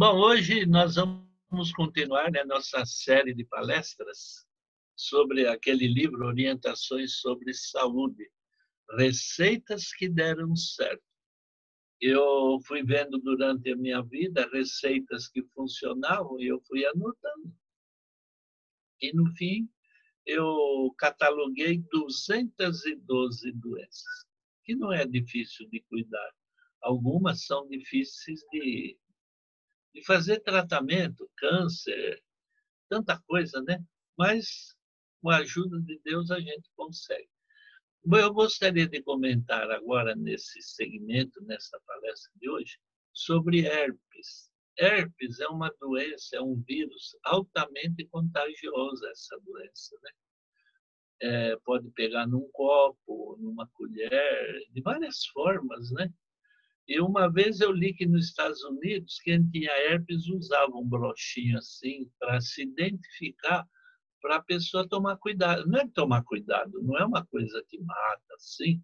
Bom, hoje nós vamos continuar né, nossa série de palestras sobre aquele livro Orientações sobre Saúde, Receitas que Deram Certo. Eu fui vendo durante a minha vida receitas que funcionavam e eu fui anotando. E, no fim, eu cataloguei 212 doenças, que não é difícil de cuidar. Algumas são difíceis de de fazer tratamento, câncer, tanta coisa, né? Mas com a ajuda de Deus a gente consegue. Bom, eu gostaria de comentar agora nesse segmento, nessa palestra de hoje, sobre herpes. Herpes é uma doença, é um vírus altamente contagioso, essa doença, né? É, pode pegar num copo, numa colher, de várias formas, né? E uma vez eu li que nos Estados Unidos, quem tinha herpes usava um broxinho assim para se identificar, para a pessoa tomar cuidado. Não é tomar cuidado, não é uma coisa que mata, assim,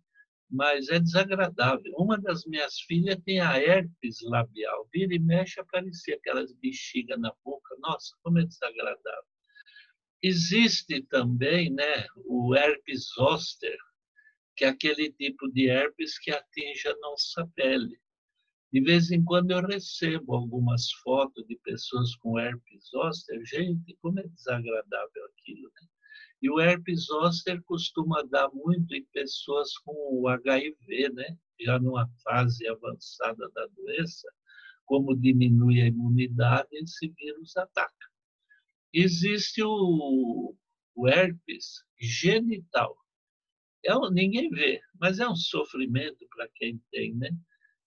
mas é desagradável. Uma das minhas filhas tem a herpes labial. Vira e mexe, aparecia aquelas bexigas na boca. Nossa, como é desagradável. Existe também né, o herpes zoster, que é aquele tipo de herpes que atinge a nossa pele. De vez em quando eu recebo algumas fotos de pessoas com herpes zoster. Gente, como é desagradável aquilo, né? E o herpes zoster costuma dar muito em pessoas com o HIV, né? Já numa fase avançada da doença, como diminui a imunidade, esse vírus ataca. Existe o, o herpes genital, é um, ninguém vê, mas é um sofrimento para quem tem, né?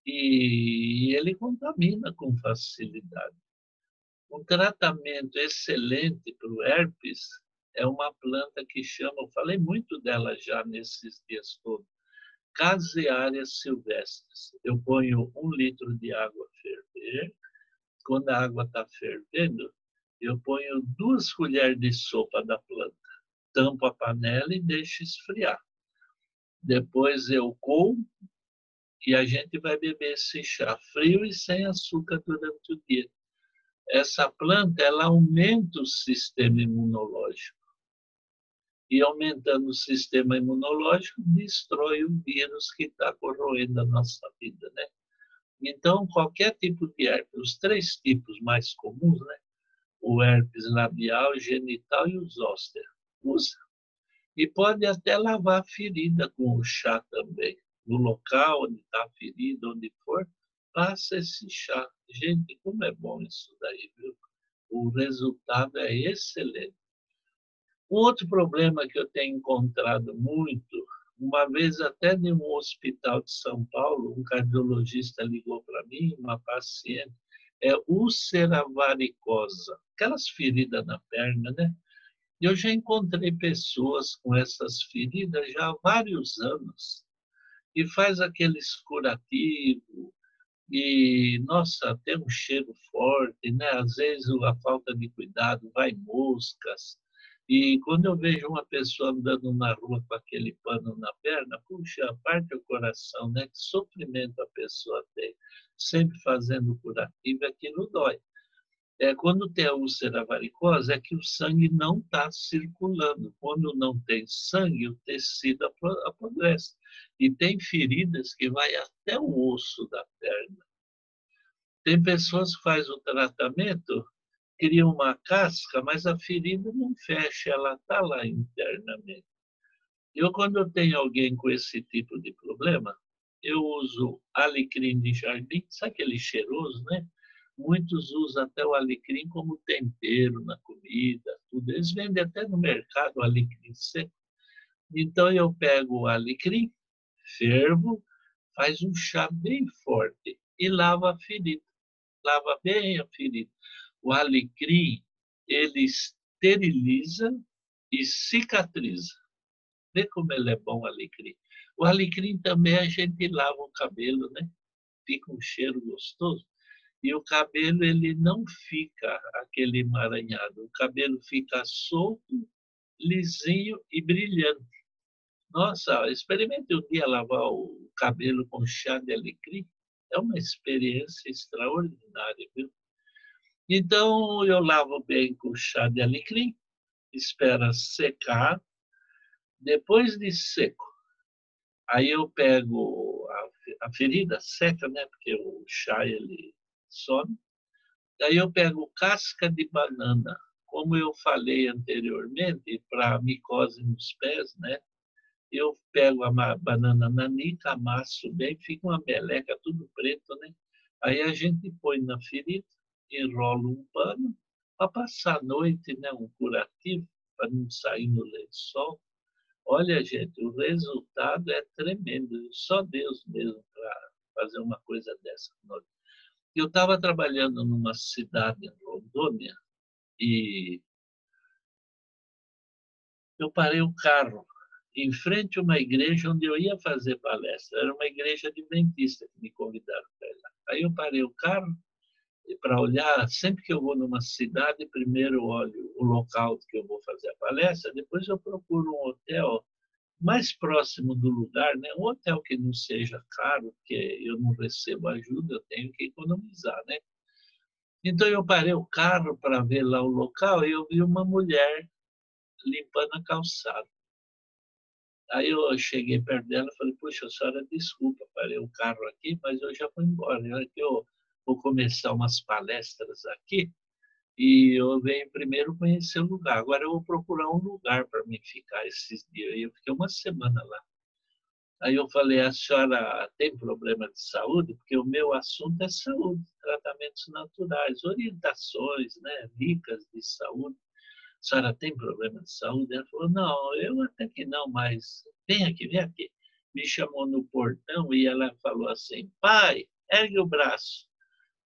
E ele contamina com facilidade. Um tratamento excelente para o herpes é uma planta que chama, eu falei muito dela já nesses dias todos, caseárias silvestres. Eu ponho um litro de água a ferver. Quando a água está fervendo, eu ponho duas colheres de sopa da planta, tampo a panela e deixo esfriar depois eu como e a gente vai beber esse chá frio e sem açúcar durante o dia. Essa planta ela aumenta o sistema imunológico. E aumentando o sistema imunológico, destrói o vírus que está corroendo a nossa vida, né? Então, qualquer tipo de herpes, os três tipos mais comuns, né? O herpes labial, genital e o zoster, usa. E pode até lavar a ferida com o chá também. No local onde está a ferida, onde for, passa esse chá. Gente, como é bom isso daí, viu? O resultado é excelente. Um outro problema que eu tenho encontrado muito, uma vez até em um hospital de São Paulo, um cardiologista ligou para mim, uma paciente, é úlcera varicosa, aquelas feridas na perna, né? Eu já encontrei pessoas com essas feridas já há vários anos e faz aqueles curativo e nossa tem um cheiro forte, né? Às vezes a falta de cuidado vai moscas e quando eu vejo uma pessoa andando na rua com aquele pano na perna, puxa, parte o coração, né? Que sofrimento a pessoa tem, sempre fazendo curativo, aquilo dói é, quando tem a úlcera varicosa, é que o sangue não está circulando. Quando não tem sangue, o tecido apodrece. E tem feridas que vai até o osso da perna. Tem pessoas que fazem o tratamento, criam uma casca, mas a ferida não fecha, ela está lá internamente. Eu, quando eu tenho alguém com esse tipo de problema, eu uso alecrim de jardim, sabe aquele cheiroso, né? Muitos usam até o alecrim como tempero na comida, tudo. Eles vendem até no mercado o alecrim seco. Então eu pego o alecrim, fervo, faz um chá bem forte e lava a ferida. Lava bem a ferida. O alecrim, ele esteriliza e cicatriza. Vê como ele é bom, o alecrim. O alecrim também a gente lava o cabelo, né? Fica um cheiro gostoso e o cabelo ele não fica aquele emaranhado, o cabelo fica solto, lisinho e brilhante. Nossa, experimente um dia lavar o cabelo com chá de alecrim, é uma experiência extraordinária, viu? Então, eu lavo bem com chá de alecrim, espera secar. Depois de seco, aí eu pego a, ferida seca, né? Porque o chá ele some. Daí eu pego casca de banana, como eu falei anteriormente, para micose nos pés, né? Eu pego a banana nanica, amasso bem, fica uma meleca tudo preto, né? Aí a gente põe na ferida, enrola um pano para passar a noite, né? Um curativo para não sair no lençol. Olha, gente, o resultado é tremendo. Só Deus mesmo para fazer uma coisa dessa. Eu estava trabalhando numa cidade em Rondônia e eu parei o carro em frente a uma igreja onde eu ia fazer palestra. Era uma igreja adventista que me convidaram para ir lá. Aí eu parei o carro para olhar, sempre que eu vou numa cidade, primeiro olho o local que eu vou fazer a palestra, depois eu procuro um hotel mais próximo do lugar, né? um hotel que não seja caro, porque eu não recebo ajuda, eu tenho que economizar. Né? Então eu parei o carro para ver lá o local e eu vi uma mulher limpando a calçada. Aí eu cheguei perto dela e falei, puxa, senhora, desculpa, parei o carro aqui, mas eu já vou embora. Eu vou começar umas palestras aqui, e eu venho primeiro conhecer o lugar. Agora eu vou procurar um lugar para me ficar esses dias. Eu fiquei uma semana lá. Aí eu falei, a senhora tem problema de saúde? Porque o meu assunto é saúde, tratamentos naturais, orientações né, ricas de saúde. A senhora tem problema de saúde? Ela falou, não, eu até que não, mas vem aqui, vem aqui. Me chamou no portão e ela falou assim, pai, ergue o braço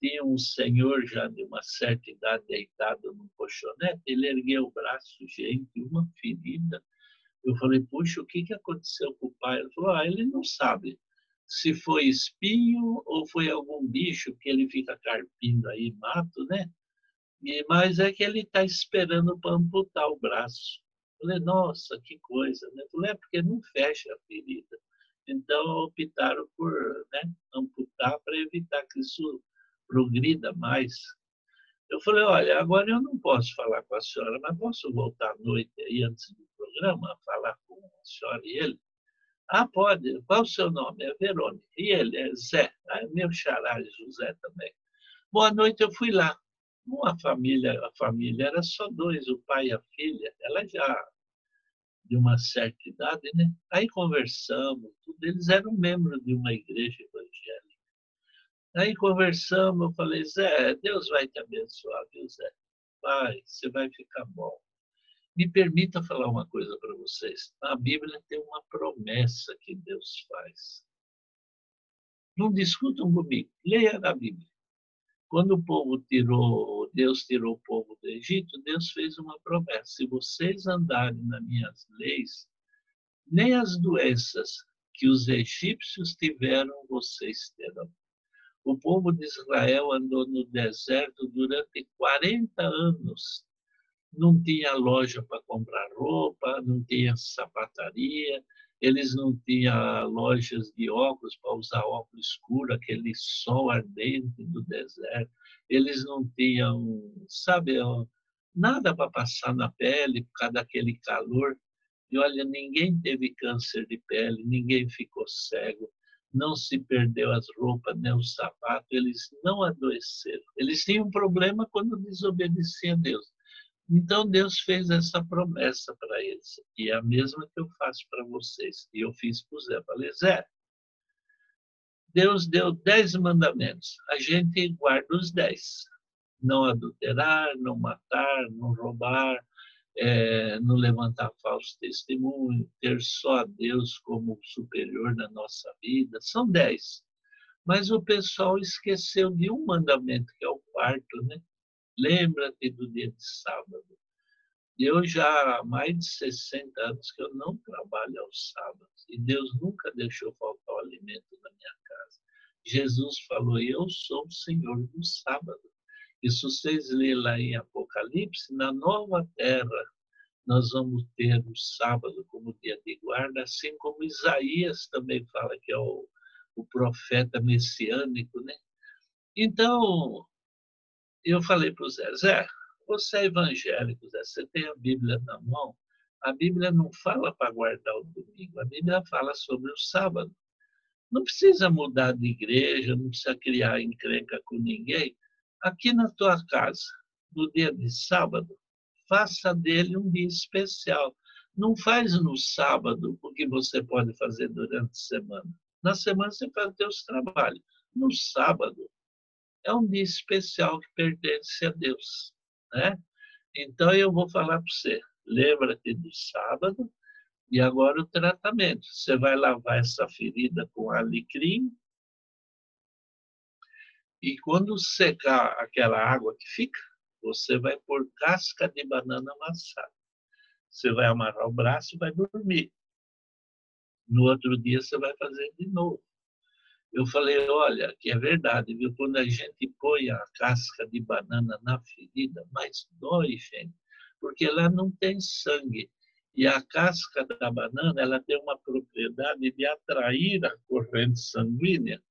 tinha um senhor já de uma certa idade deitado num colchonete, ele ergueu o braço, gente, uma ferida. Eu falei, puxa, o que, que aconteceu com o pai? Ele falou, ah, ele não sabe se foi espinho ou foi algum bicho que ele fica carpindo aí, mato, né? E, mas é que ele está esperando para amputar o braço. Eu falei, nossa, que coisa, né? Eu falei, é porque não fecha a ferida. Então, optaram por né, amputar para evitar que isso progrida mais. Eu falei, olha, agora eu não posso falar com a senhora, mas posso voltar à noite aí antes do programa, falar com a senhora e ele? Ah, pode. Qual o seu nome? É Verônica. E ele é Zé. Ah, é meu xará, José também. Boa noite, eu fui lá. Uma família, a família era só dois, o pai e a filha. Ela já de uma certa idade, né? Aí conversamos, tudo. Eles eram membros de uma igreja evangélica. Aí conversamos, eu falei, Zé, Deus vai te abençoar, viu, Zé? Vai, você vai ficar bom. Me permita falar uma coisa para vocês. Na Bíblia tem uma promessa que Deus faz. Não discutam comigo, leia na Bíblia. Quando o povo tirou, Deus tirou o povo do Egito, Deus fez uma promessa. Se vocês andarem nas minhas leis, nem as doenças que os egípcios tiveram, vocês terão. O povo de Israel andou no deserto durante 40 anos. Não tinha loja para comprar roupa, não tinha sapataria, eles não tinham lojas de óculos para usar óculos escuro, aquele sol ardente do deserto. Eles não tinham, sabe, nada para passar na pele por causa daquele calor. E olha, ninguém teve câncer de pele, ninguém ficou cego não se perdeu as roupas nem o sapato, eles não adoeceram. Eles tinham um problema quando desobedeciam a Deus. Então Deus fez essa promessa para eles, e é a mesma que eu faço para vocês. E eu fiz para o Zé. Falei, Zé, Deus deu dez mandamentos, a gente guarda os dez. Não adulterar, não matar, não roubar, é, não levantar falso testemunho, ter só a Deus como superior na nossa vida. São dez. Mas o pessoal esqueceu de um mandamento, que é o quarto, né? Lembra-te do dia de sábado. Eu já há mais de 60 anos que eu não trabalho aos sábados. E Deus nunca deixou faltar o alimento na minha casa. Jesus falou, eu sou o Senhor do sábado. E se vocês lerem lá em Apocalipse, na nova terra, nós vamos ter o sábado como dia de guarda, assim como Isaías também fala que é o, o profeta messiânico, né? Então, eu falei para o Zé, Zé, você é evangélico, Zé, você tem a Bíblia na mão, a Bíblia não fala para guardar o domingo, a Bíblia fala sobre o sábado. Não precisa mudar de igreja, não precisa criar encrenca com ninguém. Aqui na tua casa, no dia de sábado, faça dele um dia especial. Não faz no sábado o que você pode fazer durante a semana. Na semana você faz seus trabalhos. No sábado é um dia especial que pertence a Deus. Né? Então eu vou falar para você, lembra-te do sábado e agora o tratamento. Você vai lavar essa ferida com alecrim e quando secar aquela água que fica, você vai pôr casca de banana amassada. Você vai amarrar o braço e vai dormir. No outro dia você vai fazer de novo. Eu falei, olha, que é verdade, viu? Quando a gente põe a casca de banana na ferida, mais dói, gente, porque lá não tem sangue. E a casca da banana, ela tem uma propriedade de atrair a corrente sanguínea,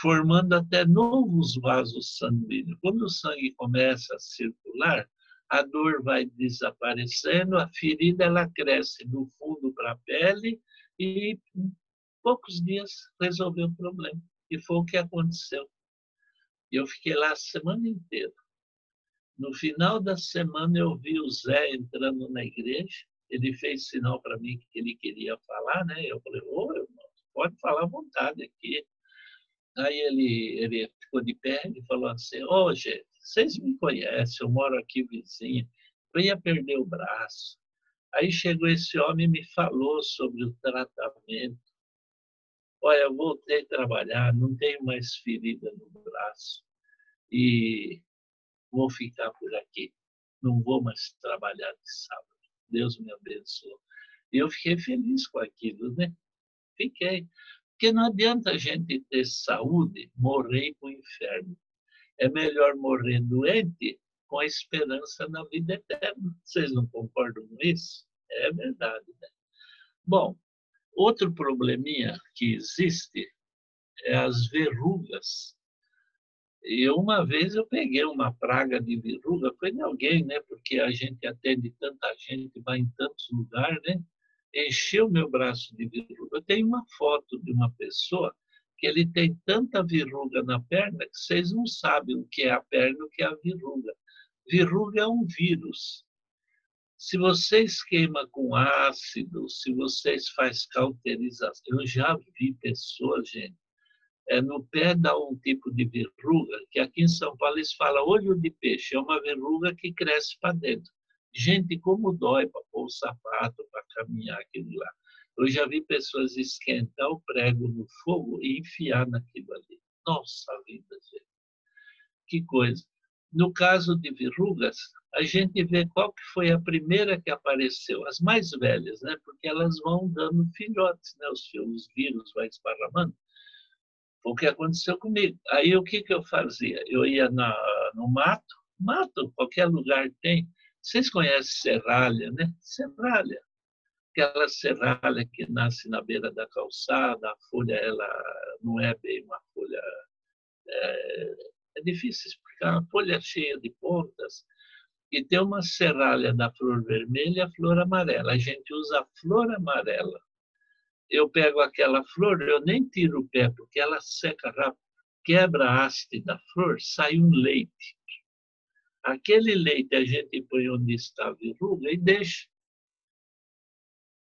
formando até novos vasos sanguíneos. Quando o sangue começa a circular, a dor vai desaparecendo, a ferida ela cresce do fundo para a pele e em poucos dias resolveu o problema. E foi o que aconteceu. Eu fiquei lá a semana inteira. No final da semana eu vi o Zé entrando na igreja. Ele fez sinal para mim que ele queria falar, né? Eu falei, ô, irmão, pode falar à vontade aqui. Aí ele, ele ficou de pé e falou assim, ô, gente, vocês me conhecem, eu moro aqui vizinho, eu ia perder o braço. Aí chegou esse homem e me falou sobre o tratamento. Olha, eu voltei a trabalhar, não tenho mais ferida no braço e vou ficar por aqui. Não vou mais trabalhar de sábado. Deus me abençoe. E eu fiquei feliz com aquilo, né? Fiquei. Porque não adianta a gente ter saúde, morrer com o inferno. É melhor morrer doente com a esperança na vida eterna. Vocês não concordam com isso? É verdade. Né? Bom, outro probleminha que existe é as verrugas. E uma vez eu peguei uma praga de verruga, foi de alguém, né? Porque a gente atende tanta gente, vai em tantos lugares, né? Encheu meu braço de verruga. Eu tenho uma foto de uma pessoa que ele tem tanta verruga na perna que vocês não sabem o que é a perna, o que é a verruga. Verruga é um vírus. Se vocês queimam com ácido, se vocês faz cauterização, eu já vi pessoas, gente, é, no pé dá um tipo de verruga, que aqui em São Paulo eles falam olho de peixe, é uma verruga que cresce para dentro. Gente, como dói para pôr o sapato, para caminhar aquilo lá. Eu já vi pessoas esquentar o prego no fogo e enfiar naquilo ali. Nossa vida, gente. Que coisa. No caso de verrugas, a gente vê qual que foi a primeira que apareceu, as mais velhas, né? Porque elas vão dando filhotes, né? Os, os vírus vai esparramando. O que aconteceu comigo. Aí o que que eu fazia? Eu ia na, no mato, mato, qualquer lugar tem. Vocês conhecem serralha, né? Serralha aquela serralha que nasce na beira da calçada, a folha ela não é bem uma folha. É, é difícil explicar. A folha é cheia de pontas e tem uma serralha da flor vermelha e a flor amarela. A gente usa a flor amarela. Eu pego aquela flor, eu nem tiro o pé, porque ela seca rápido. Quebra a haste da flor, sai um leite. Aquele leite a gente põe onde está a verruga e deixa.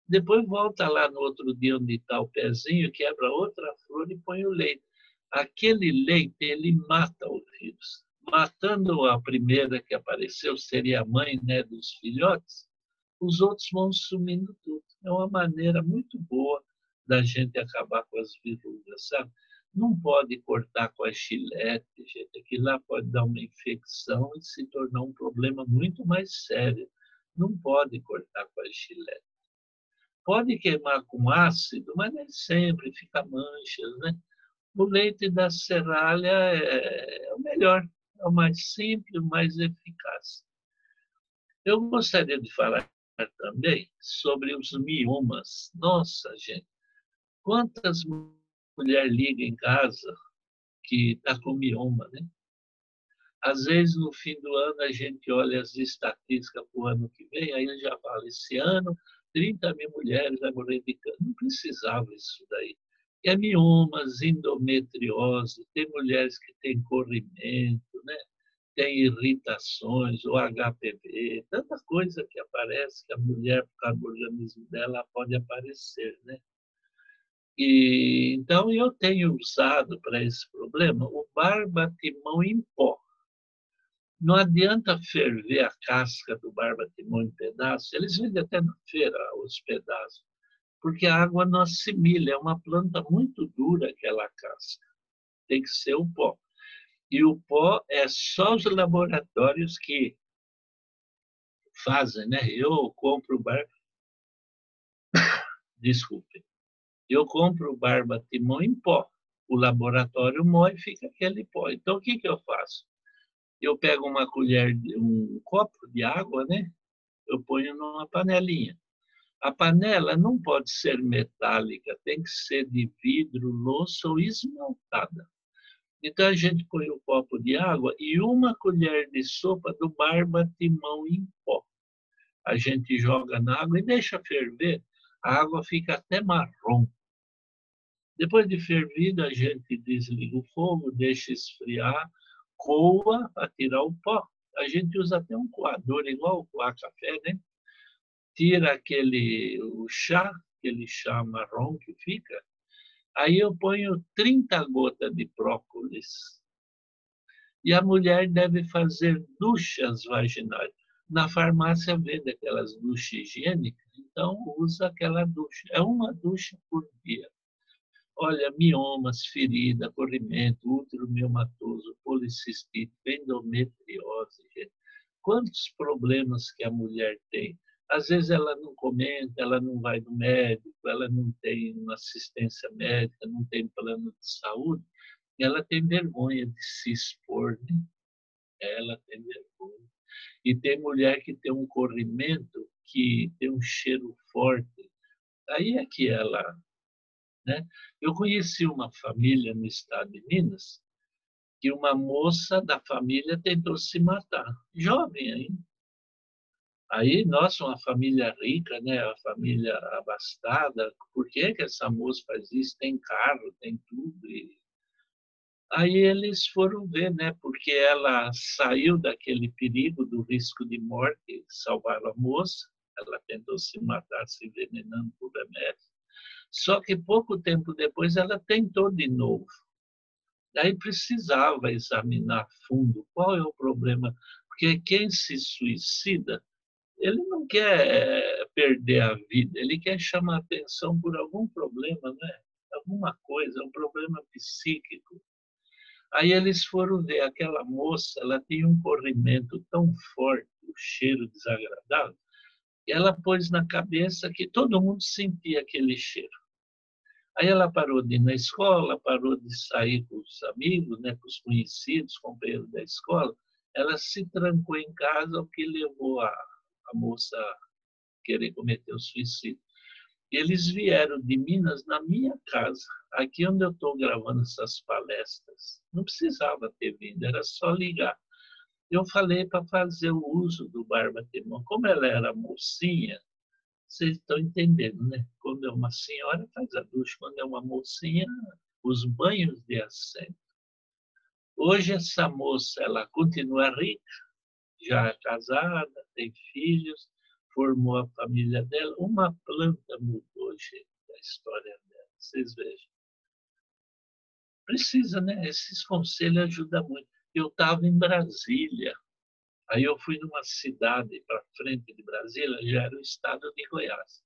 Depois volta lá no outro dia onde está o pezinho, quebra outra flor e põe o leite. Aquele leite, ele mata o vírus. Matando a primeira que apareceu, seria a mãe né, dos filhotes, os outros vão sumindo tudo. É uma maneira muito boa da gente acabar com as verrugas, sabe? Não pode cortar com a chilete, gente. Aquilo lá pode dar uma infecção e se tornar um problema muito mais sério. Não pode cortar com a chilete. Pode queimar com ácido, mas nem sempre fica manchas, né? O leite da serralha é, é o melhor, é o mais simples, o mais eficaz. Eu gostaria de falar também sobre os miomas. Nossa, gente, quantas mulheres ligam em casa que está com mioma, né? Às vezes, no fim do ano, a gente olha as estatísticas para o ano que vem, aí já fala, esse ano, 30 mil mulheres vão morrer de câncer. Não precisava isso daí. É miomas, endometriose, tem mulheres que têm corrimento, né? tem irritações, o HPV, tanta coisa que aparece que a mulher, por causa do organismo dela, pode aparecer. Né? E, então, eu tenho usado para esse problema o barbatimão em pó. Não adianta ferver a casca do barbatimão em pedaços, eles vendem até na feira os pedaços, porque a água não assimila, é uma planta muito dura aquela casca. Tem que ser o pó. E o pó é só os laboratórios que fazem, né? Eu compro bar... Desculpe. Eu compro barba timão em pó. O laboratório moe fica aquele pó. Então, o que, que eu faço? Eu pego uma colher, um copo de água, né? Eu ponho numa panelinha. A panela não pode ser metálica, tem que ser de vidro, louça ou esmaltada. Então a gente põe um copo de água e uma colher de sopa do barba-timão em pó. A gente joga na água e deixa ferver. A água fica até marrom. Depois de fervida, a gente desliga o fogo, deixa esfriar, coa para tirar o pó. A gente usa até um coador, igual coar café, né? Tira aquele o chá, aquele chá marrom que fica. Aí eu ponho 30 gotas de própolis. E a mulher deve fazer duchas vaginais. Na farmácia vende aquelas duchas higiênicas, então usa aquela ducha. É uma ducha por dia. Olha, miomas, ferida, corrimento, ultromiomatoso, policistite, endometriose. Quantos problemas que a mulher tem? Às vezes ela não comenta, ela não vai no médico, ela não tem uma assistência médica, não tem plano de saúde, ela tem vergonha de se expor. Né? Ela tem vergonha. E tem mulher que tem um corrimento que tem um cheiro forte. Aí é que ela né? Eu conheci uma família no estado de Minas que uma moça da família tentou se matar, jovem ainda. Aí, nossa, uma família rica, né? a família abastada, por que, que essa moça faz isso? Tem carro, tem tudo. E... Aí eles foram ver, né? porque ela saiu daquele perigo do risco de morte, salvaram a moça, ela tentou se matar se envenenando por remédio. Só que pouco tempo depois ela tentou de novo. Daí precisava examinar fundo qual é o problema, porque quem se suicida, ele não quer perder a vida, ele quer chamar atenção por algum problema, né? Alguma coisa, um problema psíquico. Aí eles foram ver aquela moça, ela tinha um corrimento tão forte, o um cheiro desagradável, ela pôs na cabeça que todo mundo sentia aquele cheiro. Aí ela parou de ir na escola, parou de sair com os amigos, né, com os conhecidos, companheiros da escola. Ela se trancou em casa, o que levou a, a moça a querer cometer o suicídio. Eles vieram de Minas na minha casa, aqui onde eu estou gravando essas palestras. Não precisava ter vindo, era só ligar. Eu falei para fazer o uso do barba temão. Como ela era mocinha, vocês estão entendendo, né? Quando é uma senhora, faz a ducha. Quando é uma mocinha, os banhos de assento. Hoje, essa moça, ela continua rica, já é casada, tem filhos, formou a família dela. Uma planta mudou, gente, a história dela. Vocês vejam. Precisa, né? Esses conselhos ajudam muito. Eu estava em Brasília, Aí eu fui numa cidade para frente de Brasília, já era o estado de Goiás.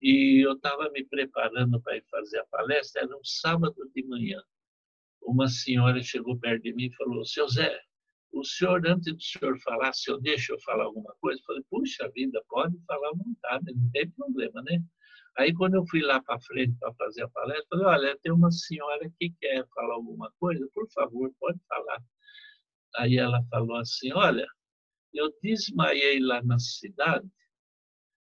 E eu estava me preparando para ir fazer a palestra, era um sábado de manhã. Uma senhora chegou perto de mim e falou: Seu Zé, o senhor, antes do senhor falar, se eu deixo eu falar alguma coisa, eu falei: Puxa vida, pode falar à vontade, não tem problema, né? Aí, quando eu fui lá para frente para fazer a palestra, falei: Olha, tem uma senhora que quer falar alguma coisa, por favor, pode falar. Aí ela falou assim: Olha, eu desmaiei lá na cidade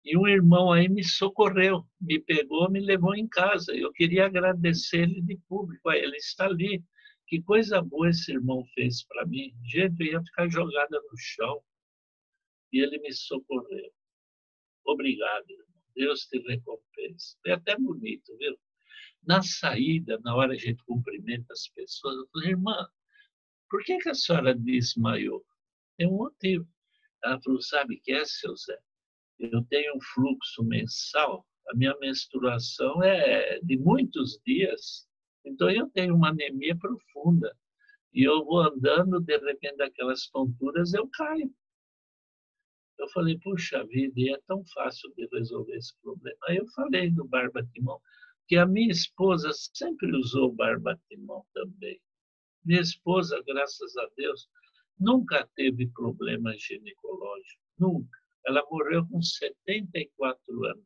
e um irmão aí me socorreu, me pegou, me levou em casa. Eu queria agradecer ele de público, ele está ali. Que coisa boa esse irmão fez para mim. Gente, eu ia ficar jogada no chão e ele me socorreu. Obrigado, irmão. Deus te recompensa. É até bonito, viu? Na saída, na hora a gente cumprimenta as pessoas, eu falei, irmã, por que, que a senhora desmaiou? Tem um motivo. Ela falou, sabe o que é, seu Zé? Eu tenho um fluxo mensal, a minha menstruação é de muitos dias, então eu tenho uma anemia profunda. E eu vou andando, de repente, aquelas tonturas, eu caio. Eu falei, puxa vida, e é tão fácil de resolver esse problema. Aí eu falei do barbatimão, que a minha esposa sempre usou barbatimão também. Minha esposa, graças a Deus, nunca teve problema ginecológico, nunca. Ela morreu com 74 anos.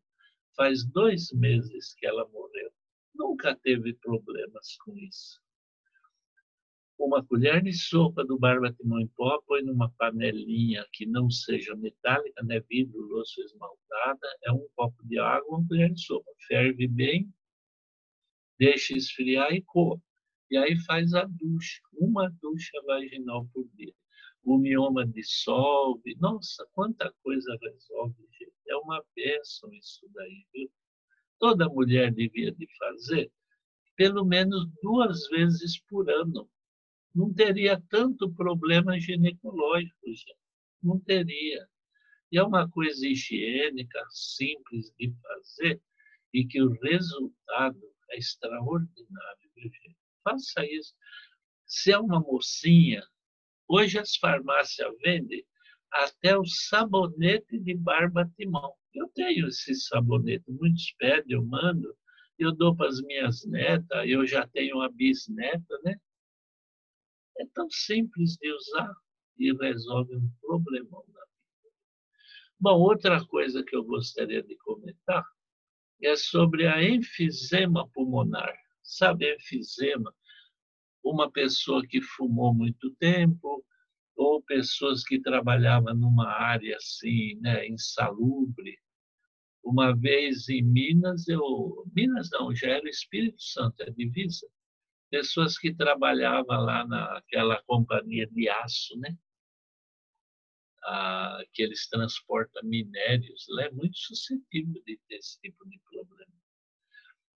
Faz dois meses que ela morreu. Nunca teve problemas com isso uma colher de sopa do barbatimão em pó, põe numa panelinha que não seja metálica, né, vidro, louça esmaltada, é um copo de água, uma colher de sopa. Ferve bem, deixa esfriar e coa. E aí faz a ducha, uma ducha vaginal por dia. O mioma dissolve. Nossa, quanta coisa resolve, gente. É uma bênção isso daí, viu? Toda mulher devia de fazer pelo menos duas vezes por ano não teria tanto problema ginecológico, gente. Não teria. E é uma coisa higiênica, simples de fazer e que o resultado é extraordinário, viu, gente? Faça isso. Se é uma mocinha, hoje as farmácias vendem até o sabonete de barba timão. Eu tenho esse sabonete, muitos pedem, eu mando, eu dou para as minhas netas, eu já tenho uma bisneta, né? É tão simples de usar e resolve um problemão na vida. Bom, outra coisa que eu gostaria de comentar é sobre a enfisema pulmonar. Sabe, enfisema? Uma pessoa que fumou muito tempo, ou pessoas que trabalhavam numa área assim, né, insalubre. Uma vez em Minas, eu. Minas não, já era Espírito Santo, é divisa pessoas que trabalhavam lá naquela companhia de aço, né? Ah, que eles transportam minérios, lá é muito suscetível de ter esse tipo de problema.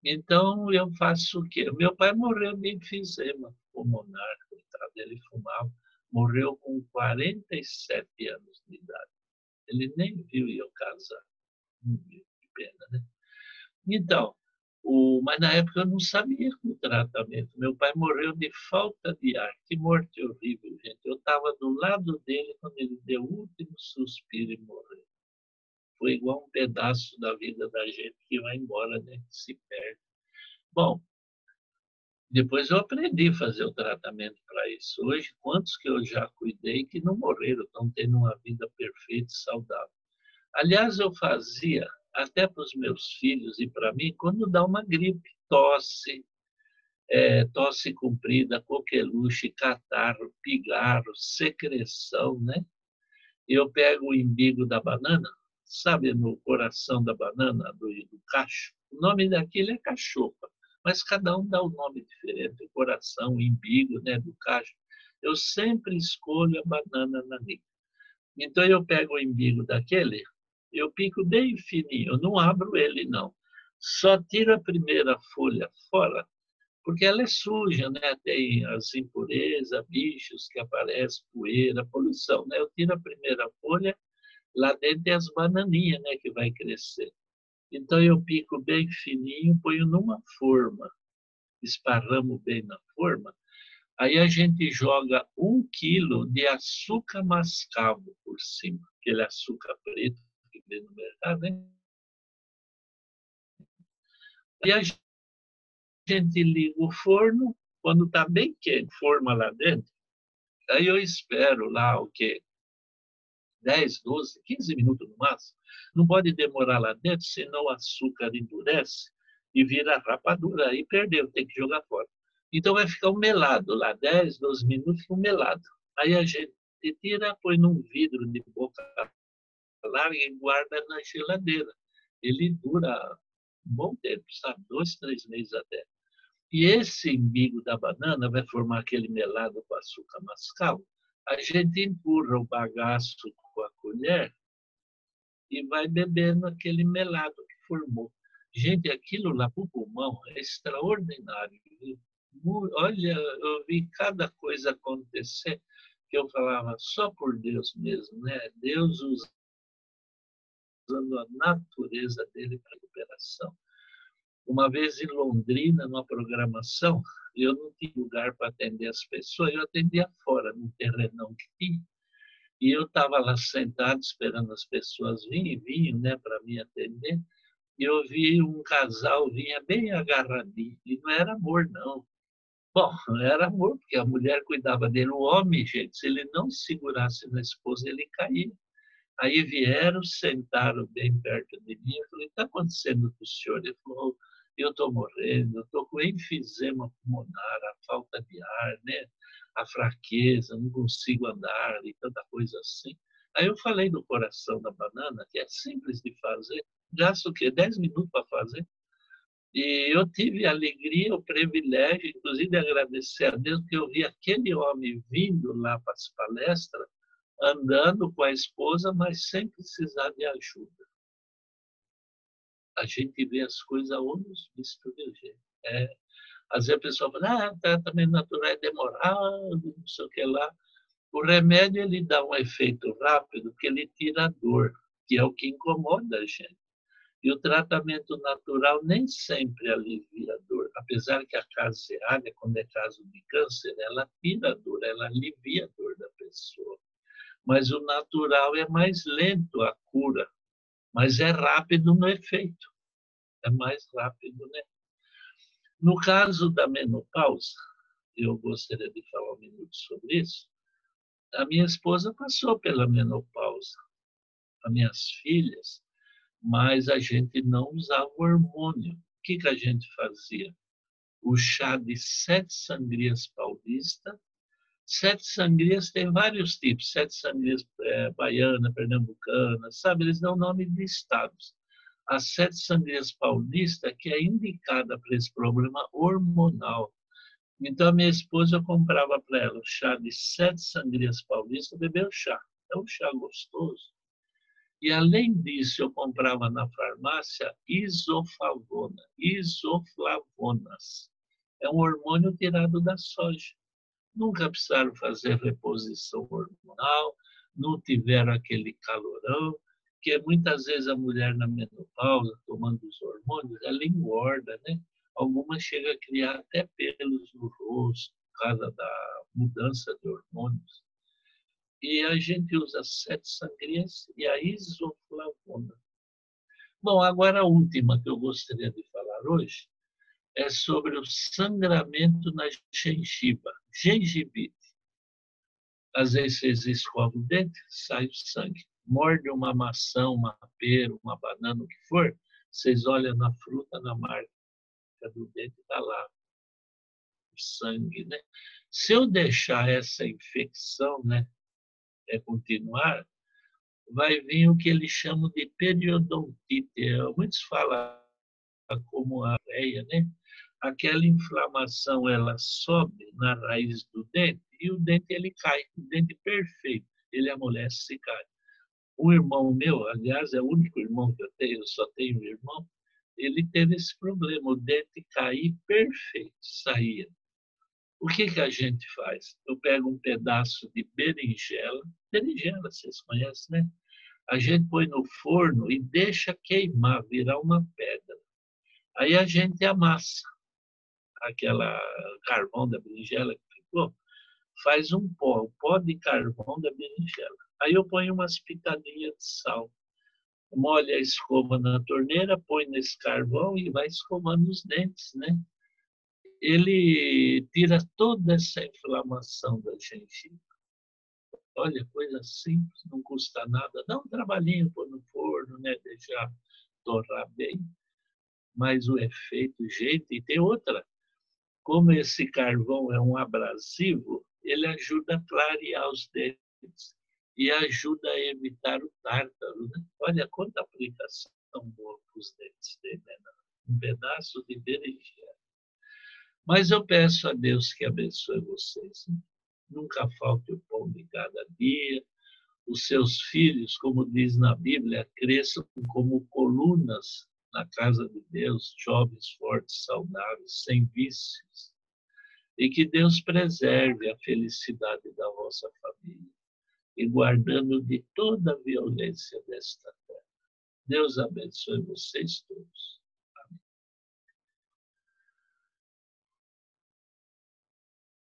Então, eu faço o quê? Meu pai morreu de enfisema pulmonar, coitado, ele fumava, morreu com 47 anos de idade. Ele nem viu eu casar. Que pena, né? Então, o, mas na época eu não sabia o tratamento. Meu pai morreu de falta de ar. Que morte horrível, gente. Eu estava do lado dele quando ele deu o último suspiro e morreu. Foi igual um pedaço da vida da gente que vai embora, né? Que se perde. Bom, depois eu aprendi a fazer o tratamento para isso. Hoje, quantos que eu já cuidei que não morreram, estão tendo uma vida perfeita e saudável. Aliás, eu fazia até para os meus filhos e para mim, quando dá uma gripe, tosse, é, tosse comprida, coqueluche, catarro, pigarro, secreção, né? Eu pego o imbigo da banana, sabe, no coração da banana, do, do cacho, o nome daquele é cachopa, mas cada um dá um nome diferente, o coração, o imbigo, né, do cacho. Eu sempre escolho a banana nanica. Então eu pego o imbigo daquele, eu pico bem fininho, eu não abro ele, não. Só tiro a primeira folha fora, porque ela é suja, né? Tem as impurezas, bichos que aparecem, poeira, poluição, né? Eu tiro a primeira folha, lá dentro tem as bananinhas, né? Que vai crescer. Então eu pico bem fininho, ponho numa forma, esparramo bem na forma. Aí a gente joga um quilo de açúcar mascavo por cima, aquele açúcar preto vê no mercado, né? E a gente liga o forno, quando está bem quente, forma lá dentro, aí eu espero lá o quê? 10, 12, 15 minutos no máximo. Não pode demorar lá dentro, senão o açúcar endurece e vira rapadura. Aí perdeu, tem que jogar fora. Então vai ficar um melado lá, 10, 12 minutos, um melado. Aí a gente tira, põe num vidro de boca larga e guarda na geladeira. Ele dura um bom tempo, sabe? Dois, três meses até. E esse embigo da banana vai formar aquele melado com açúcar mascavo. A gente empurra o bagaço com a colher e vai bebendo aquele melado que formou. Gente, aquilo lá para o pulmão é extraordinário. Olha, eu vi cada coisa acontecer que eu falava só por Deus mesmo, né? Deus usando a natureza dele para recuperação. Uma vez em Londrina, numa programação, eu não tinha lugar para atender as pessoas, eu atendia fora, num terrenão que tinha. E eu estava lá sentado esperando as pessoas virem, vinham né, para me atender. E eu vi um casal vinha bem agarradinho. E não era amor, não. Bom, era amor, porque a mulher cuidava dele. O homem, gente, se ele não segurasse na esposa, ele caía. Aí vieram, sentaram bem perto de mim. Eu falei: está acontecendo com o senhor? Ele falou: eu estou morrendo, eu estou com enfisema pulmonar, a falta de ar, né? a fraqueza, não consigo andar e tanta coisa assim. Aí eu falei do coração da banana, que é simples de fazer, gasta o quê? 10 minutos para fazer. E eu tive a alegria, o privilégio, inclusive, de agradecer a Deus, que eu vi aquele homem vindo lá para as palestras, andando com a esposa, mas sem precisar de ajuda. A gente vê as coisas olhos vistos, viu, gente? É, às vezes a pessoa fala, ah, tratamento natural é demorado, não sei o que lá. O remédio ele dá um efeito rápido, porque ele tira a dor, que é o que incomoda a gente. E o tratamento natural nem sempre alivia a dor, apesar que a caseária, quando é caso de câncer, ela tira a dor, ela alivia a dor da pessoa. Mas o natural é mais lento a cura, mas é rápido no efeito. É mais rápido, né? No caso da menopausa, eu gostaria de falar um minuto sobre isso. A minha esposa passou pela menopausa, as minhas filhas, mas a gente não usava hormônio. O que, que a gente fazia? O chá de sete sangrias paulista. Sete sangrias tem vários tipos, sete sangrias é, baiana, pernambucana, sabe? Eles dão nome de estados. A sete sangrias paulista, que é indicada para esse problema hormonal. Então, a minha esposa, eu comprava para ela o chá de sete sangrias paulista, bebeu chá. É um chá gostoso e, além disso, eu comprava na farmácia isoflavona, isoflavonas. É um hormônio tirado da soja. Nunca precisaram fazer reposição hormonal, não tiveram aquele calorão, que muitas vezes a mulher na menopausa, tomando os hormônios, ela engorda, né? Algumas chegam a criar até pelos no rosto, por causa da mudança de hormônios e a gente usa sete sangrias e a isoflavona. Bom, agora a última que eu gostaria de falar hoje é sobre o sangramento na gengiva, gengivite. Às vezes vocês escovam o dente, sai o sangue. Morde uma maçã, uma pera, uma banana, o que for, vocês olham na fruta, na marca do dente, está lá o sangue, né? Se eu deixar essa infecção, né, é, continuar, vai vir o que eles chamam de periodontite. Muitos falam como a areia, né? Aquela inflamação, ela sobe na raiz do dente e o dente ele cai, o dente perfeito, ele amolece e cai. Um irmão meu, aliás, é o único irmão que eu tenho, eu só tenho um irmão, ele teve esse problema, o dente cair perfeito, saía. O que, que a gente faz? Eu pego um pedaço de berinjela, berinjela vocês conhecem, né? A gente põe no forno e deixa queimar, virar uma pedra. Aí a gente amassa aquela carvão da berinjela que ficou, faz um pó, o pó de carvão da berinjela. Aí eu ponho umas pitadinhas de sal, molha a escova na torneira, põe nesse carvão e vai escovando os dentes, né? ele tira toda essa inflamação da gengiva. Olha, coisa simples, não custa nada. Dá um trabalhinho pôr no forno, né? deixar torrar bem. Mas o efeito, gente, e tem outra. Como esse carvão é um abrasivo, ele ajuda a clarear os dentes e ajuda a evitar o tártaro. Né? Olha quanta aplicação boa para os dentes dele, né? Um pedaço de berinjela Mas eu peço a Deus que abençoe vocês. Nunca falte o pão de cada dia. Os seus filhos, como diz na Bíblia, cresçam como colunas na casa de Deus, jovens, fortes, saudáveis, sem vícios. E que Deus preserve a felicidade da vossa família e guardando de toda a violência desta terra. Deus abençoe vocês todos.